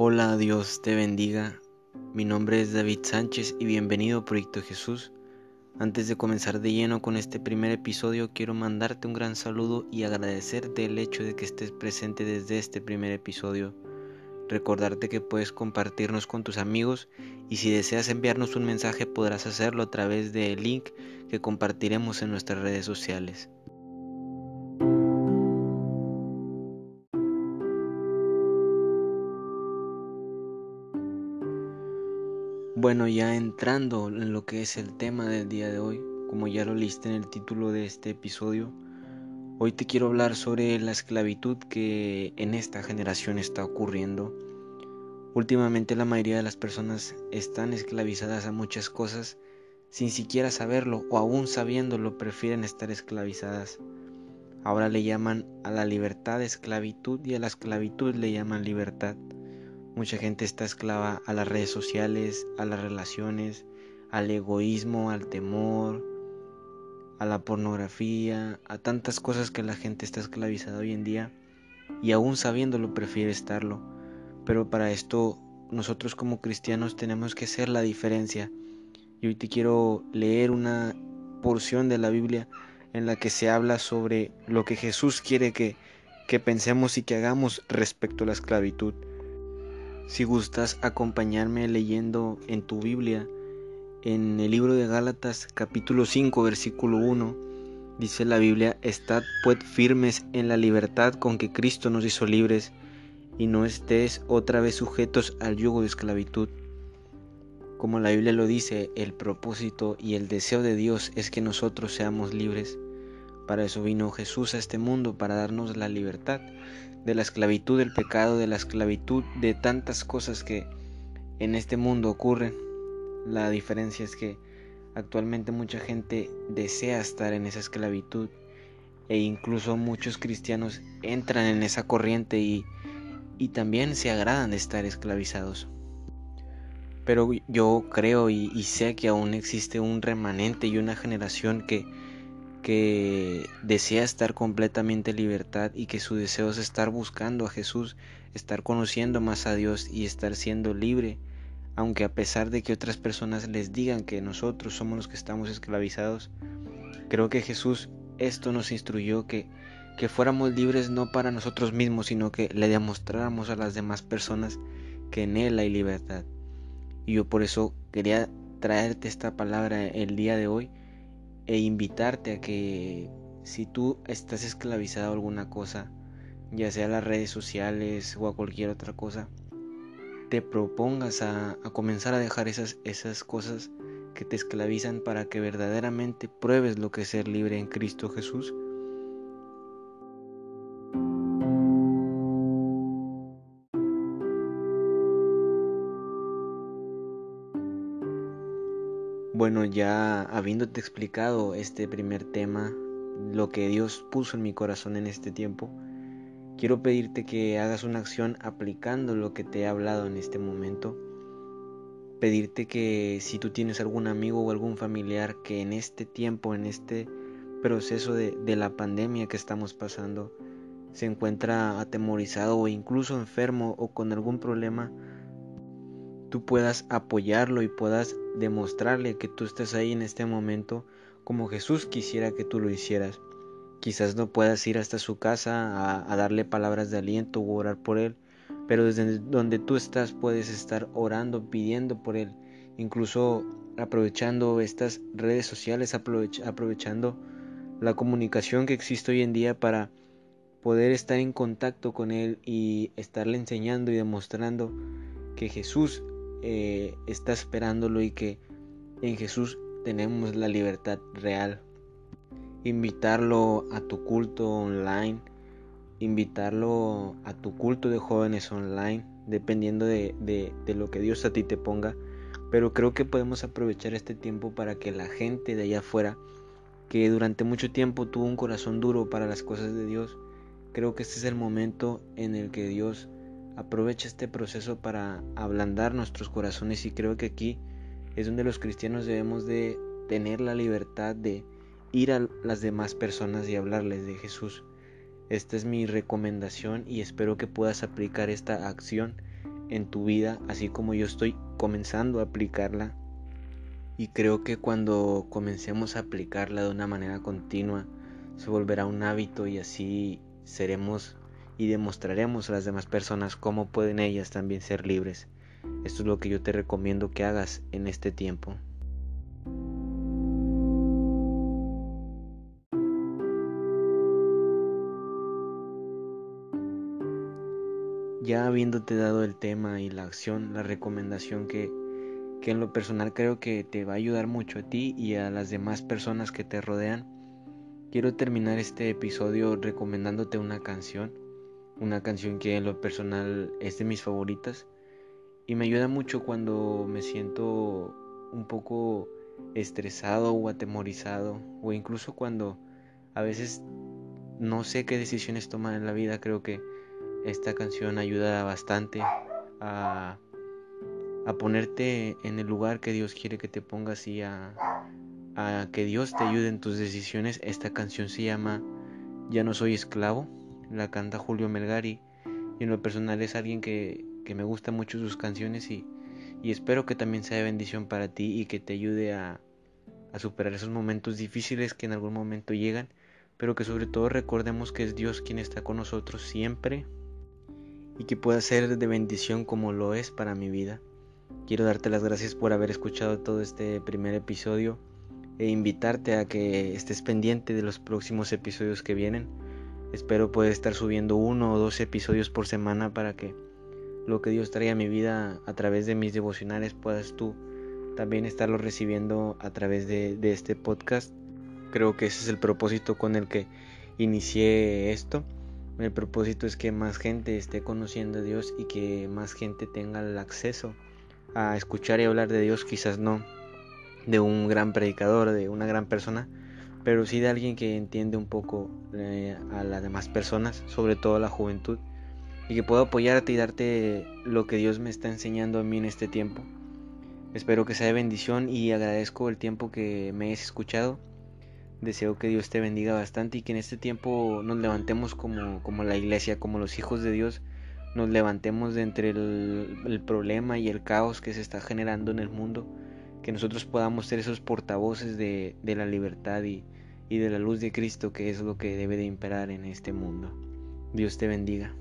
Hola, Dios te bendiga. Mi nombre es David Sánchez y bienvenido a Proyecto Jesús. Antes de comenzar de lleno con este primer episodio, quiero mandarte un gran saludo y agradecerte el hecho de que estés presente desde este primer episodio. Recordarte que puedes compartirnos con tus amigos y si deseas enviarnos un mensaje podrás hacerlo a través del link que compartiremos en nuestras redes sociales. Bueno, ya entrando en lo que es el tema del día de hoy, como ya lo liste en el título de este episodio, hoy te quiero hablar sobre la esclavitud que en esta generación está ocurriendo. Últimamente la mayoría de las personas están esclavizadas a muchas cosas sin siquiera saberlo o aún sabiéndolo prefieren estar esclavizadas. Ahora le llaman a la libertad esclavitud y a la esclavitud le llaman libertad. Mucha gente está esclava a las redes sociales, a las relaciones, al egoísmo, al temor, a la pornografía, a tantas cosas que la gente está esclavizada hoy en día y aún sabiéndolo prefiere estarlo. Pero para esto nosotros como cristianos tenemos que ser la diferencia. Y hoy te quiero leer una porción de la Biblia en la que se habla sobre lo que Jesús quiere que, que pensemos y que hagamos respecto a la esclavitud. Si gustas acompañarme leyendo en tu Biblia, en el libro de Gálatas capítulo 5 versículo 1, dice la Biblia, Estad pues firmes en la libertad con que Cristo nos hizo libres, y no estés otra vez sujetos al yugo de esclavitud. Como la Biblia lo dice, el propósito y el deseo de Dios es que nosotros seamos libres. Para eso vino Jesús a este mundo, para darnos la libertad de la esclavitud del pecado, de la esclavitud de tantas cosas que en este mundo ocurren. La diferencia es que actualmente mucha gente desea estar en esa esclavitud e incluso muchos cristianos entran en esa corriente y, y también se agradan de estar esclavizados. Pero yo creo y, y sé que aún existe un remanente y una generación que, que desea estar completamente en libertad y que su deseo es estar buscando a Jesús, estar conociendo más a Dios y estar siendo libre, aunque a pesar de que otras personas les digan que nosotros somos los que estamos esclavizados, creo que Jesús esto nos instruyó que, que fuéramos libres no para nosotros mismos, sino que le demostráramos a las demás personas que en Él hay libertad. Y yo por eso quería traerte esta palabra el día de hoy e invitarte a que si tú estás esclavizado a alguna cosa, ya sea a las redes sociales o a cualquier otra cosa, te propongas a, a, comenzar a dejar esas, esas cosas que te esclavizan para que verdaderamente pruebes lo que es ser libre en Cristo Jesús. Ya habiéndote explicado este primer tema, lo que Dios puso en mi corazón en este tiempo, quiero pedirte que hagas una acción aplicando lo que te he hablado en este momento. Pedirte que si tú tienes algún amigo o algún familiar que en este tiempo, en este proceso de, de la pandemia que estamos pasando, se encuentra atemorizado o incluso enfermo o con algún problema, tú puedas apoyarlo y puedas demostrarle que tú estás ahí en este momento como Jesús quisiera que tú lo hicieras. Quizás no puedas ir hasta su casa a, darle palabras de aliento o orar por él, pero desde donde tú estás puedes estar orando, pidiendo por él, incluso aprovechando estas redes sociales, aprovechando la comunicación que existe hoy en día para poder estar en contacto con él y estarle enseñando y demostrando que Jesús eh, está esperándolo y que en Jesús tenemos la libertad real. Invitarlo a tu culto online, invitarlo a tu culto de jóvenes online, dependiendo de, de, de lo que Dios a ti te ponga. Pero creo que podemos aprovechar este tiempo para que la gente de allá afuera, que durante mucho tiempo tuvo un corazón duro para las cosas de Dios, creo que este es el momento en el que Dios aprovecha este proceso para ablandar nuestros corazones y creo que aquí es donde los cristianos debemos de tener la libertad de ir a las demás personas y hablarles de Jesús. Esta es mi recomendación y espero que puedas aplicar esta acción en tu vida, así como yo estoy comenzando a aplicarla. Y creo que cuando comencemos a aplicarla de una manera continua, se volverá un hábito y así seremos y demostraremos a las demás personas cómo pueden ellas también ser libres. Esto es lo que yo te recomiendo que hagas en este tiempo. Ya habiéndote dado el tema y la acción, la recomendación que, que en lo personal creo que te va a ayudar mucho a ti y a las demás personas que te rodean, quiero terminar este episodio recomendándote una canción, una canción que en lo personal es de mis favoritas. Y me ayuda mucho cuando me siento un poco estresado o atemorizado o incluso cuando a veces no sé qué decisiones tomar en la vida, creo que esta canción ayuda bastante a, a ponerte en el lugar que Dios quiere que te pongas y a, a que Dios te ayude en tus decisiones. Esta canción se llama Ya no soy esclavo, la canta Julio Melgari y en lo personal es alguien que, que me gusta mucho sus canciones y, y, espero que también sea de bendición para ti y que te ayude a, a superar esos momentos difíciles que en algún momento llegan, pero que sobre todo recordemos que es Dios quien está con nosotros siempre y que pueda ser de bendición como lo es para mi vida. Quiero darte las gracias por haber escuchado todo este primer episodio e invitarte a que estés pendiente de los próximos episodios que vienen. Espero poder estar subiendo uno o dos episodios por semana para que lo que Dios trae a mi vida a través de mis devocionales puedas tú también estarlo recibiendo a través de, de este podcast. Creo que ese es el propósito con el que inicié esto el propósito es que más gente esté conociendo a Dios y que más gente tenga el acceso a escuchar y hablar de Dios, quizás no de un gran predicador, de una gran persona, pero sí de alguien que entiende un poco eh, a las demás personas, sobre todo a la juventud, y que pueda apoyarte y darte lo que Dios me está enseñando a mí en este tiempo. Espero que sea de bendición y agradezco el tiempo que me hayas escuchado. Deseo que Dios te bendiga bastante y que en este tiempo nos levantemos como, como la iglesia, como los hijos de Dios, nos levantemos de entre el, problema y el caos que se está generando en el mundo, que nosotros podamos ser esos portavoces de, de la libertad y, y de la luz de Cristo, que es lo que debe de imperar en este mundo. Dios te bendiga.